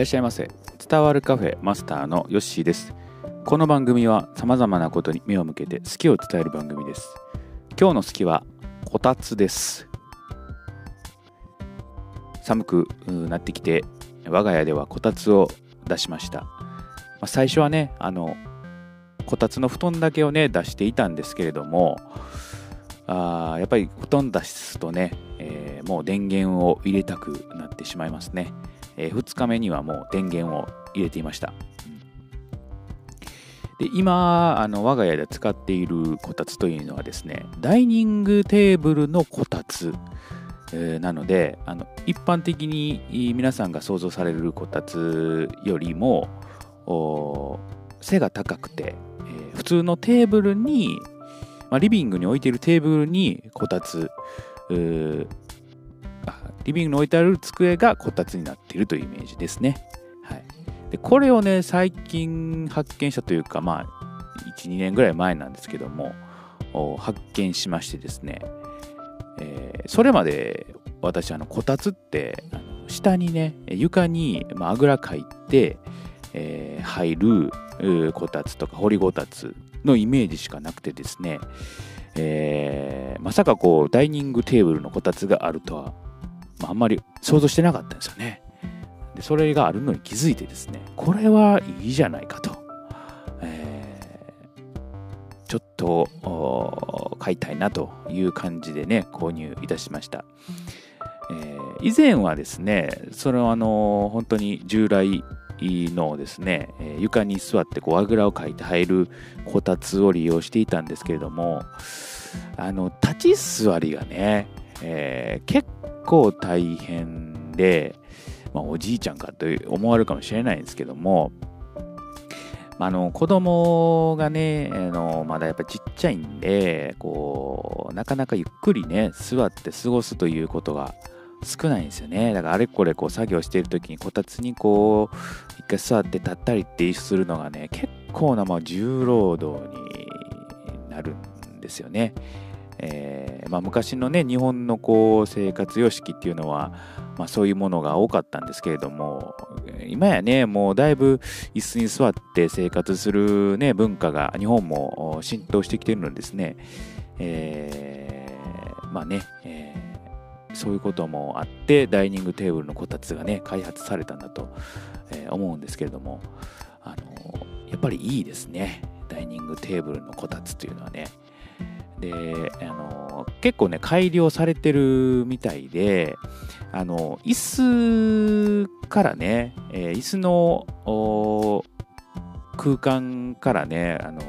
らっしゃいませ。伝わるカフェマスターのヨッシーです。この番組は様々なことに目を向けて好きを伝える番組です。今日の好きはこたつです。寒くなってきて我が家ではこたつを出しました、まあ、最初はねあのこたつの布団だけをね出していたんですけれどもあやっぱり布団出すとね、えー、もう電源を入れたくなってしまいますね、えー、2日目にはもう電源を入れていました、で今あの我が家で使っているこたつというのはですねダイニングテーブルのこたつ、えー、なのであの一般的に皆さんが想像されるこたつよりも背が高くて、えー、普通のテーブルにまあ、リビングに置いているテーブルにこたつリビングに置いてある机がこたつになっているというイメージですね。はい、でこれをね最近発見したというかまあ12年ぐらい前なんですけども発見しましてですね、えー、それまで私あのこたつってあの下にね床に、まあ、あぐらかいて、えー、入るこたつとか掘りごたつのイメージしかなくてですね、えー、まさかこうダイニングテーブルのこたつがあるとは、まあ、んまり想像してなかったんですよね。でそれがあるのに気づいてですねこれはいいじゃないかと、えー、ちょっと買いたいなという感じでね購入いたしました、えー、以前はですねそれはあの本当に従来のですね、床に座ってこうあぐらをかいて入るこたつを利用していたんですけれども、あの、立ち座りがね、えー、結構大変で、まあ、おじいちゃんかと思われるかもしれないんですけども、あの子供がねあのまだやっぱちっちゃいんでこうなかなかゆっくりね座って過ごすということが少ないんですよね。だからあれこれこう作業している時にこたつにこう一回座って立ったりってするのがね結構なま重労働になるんですよね。えーまあ、昔のね日本のこう生活様式っていうのは、まあ、そういうものが多かったんですけれども今やねもうだいぶ椅子に座って生活する、ね、文化が日本も浸透してきてるのですね、えー、まあね、えーそういうこともあってダイニングテーブルのこたつがね開発されたんだと、え、思うんですけれどもあのやっぱりいいですね。ダイニングテーブルのこたつというのはね。であの結構ね改良されてるみたいであの椅子からね、えー、椅子の空間からねあの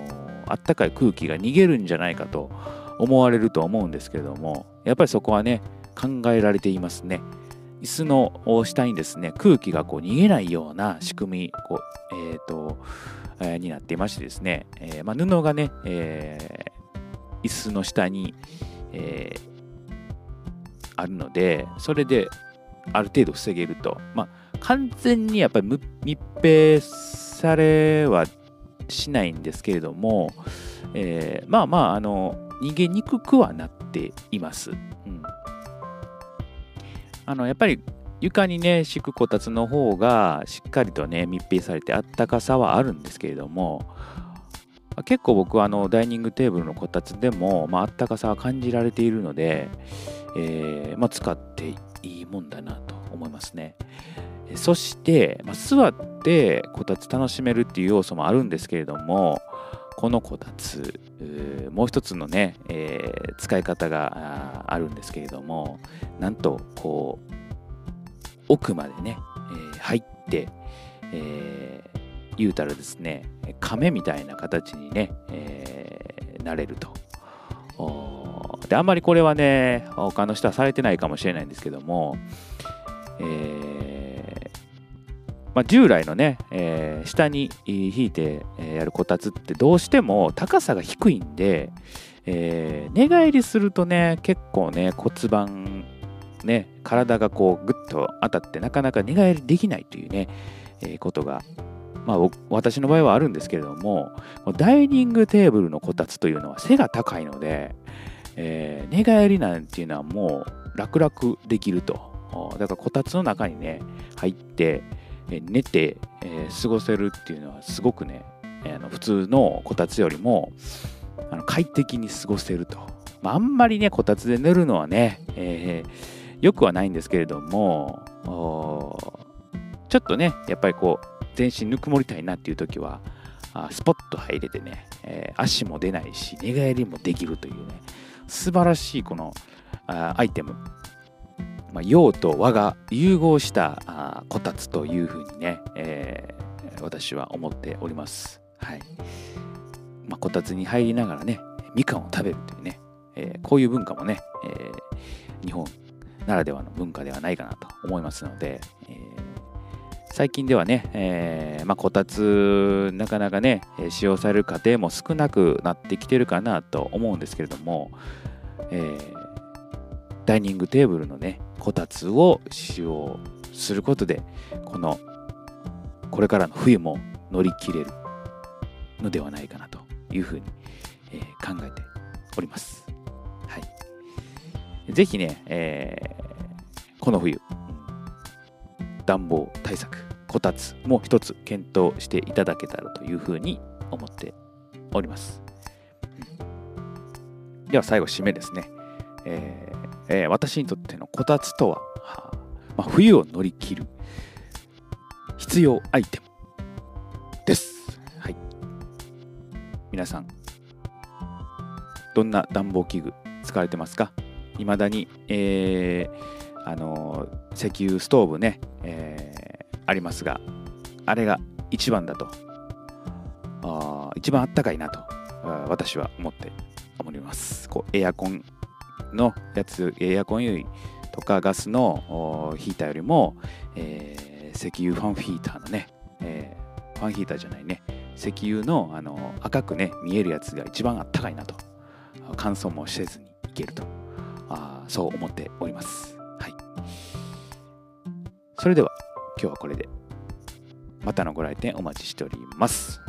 あったかい空気が逃げるんじゃないかと思われると思うんですけれどもやっぱりそこはね考えられていますね。椅子の下にですね、空気がこう逃げないような仕組み、こうえーとえー、になっていましてですね、えー、まあ、布がね、え、椅子の下に、えあるので、それである程度防げると。まあ、完全にやっぱり密閉されはしないんですけれども、えまあまあ、あの、逃げにくくはなっています。うんあのやっぱり床にね敷くこたつの方がしっかりとね密閉されてあったかさはあるんですけれども結構僕はあのダイニングテーブルのこたつでも、まあったかさは感じられているので、えー、まあ、使っていいもんだなと思いますね。そして、まあ、座ってこたつ楽しめるっていう要素もあるんですけれどもこのこたつもう一つのね、えー、使い方があるんですけれどもなんとこう奥までね、えー、入って、えー、言うたらですね亀みたいな形にね、えー、なれると。であんまりこれはね他の人はされてないかもしれないんですけども、えーまあ、従来のね、えー、下に引いてやるこたつってどうしても高さが低いんで、えー、寝返りするとね結構ね骨盤ね体がこうグッと当たってなかなか寝返りできないというね、えー、ことがまあ私の場合はあるんですけれどもダイニングテーブルのこたつというのは背が高いので、えー、寝返りなんていうのはもう楽々できるとだからこたつの中にね入って寝て、えー、過ごせるっていうのはすごくね、えー、あの普通のこたつよりもあの快適に過ごせると。まあ、あんまりね、こたつで寝るのはね、えー、よくはないんですけれども、ちょっとね、やっぱりこう、全身ぬくもりたいなっていう時は、あスポッと入れてね、えー、足も出ないし、寝返りもできるというね、素晴らしいこのあアイテム、まあ、陽と和が融合したあこたつというふうにね、えー、私は思っております。はい。まあ、こたつに入りながらね、みかんを食べるというね、えー、こういう文化もね、えー、日本ならではの文化ではないかなと思いますので、え最近ではね、えー、まあ、こたつなかなかね使用される家庭も少なくなってきてるかなと思うんですけれども、えー、ダイニングテーブルのねこたつを使用することでこのこれからの冬も乗り切れるのではないかなというふうに、えー、考えております。はい。ぜひね、えー、この冬、暖房対策、こたつも一つ検討していただけたらというふうに思っております。では最後、締めですね。えーえー、私にとってのこたつとは、はあまあ、冬を乗り切る必要アイテムです。はい。皆さん、どんな暖房器具使われてますか？未だに、えー、あの石油ストーブね、えー、ありますが、あれが一番だと、あ一番あったかいなと、私は思っております。こうエアコンのやつ、エアコンよりとかガスのヒーターよりも、えー、石油ファンヒーターのね、えー、ファンヒーターじゃないね、石油のあの赤くね、見えるやつが一番あったかいなと、乾燥もせずにいけると、あそう思っております。それでは今日はこれでまたのご来店お待ちしております。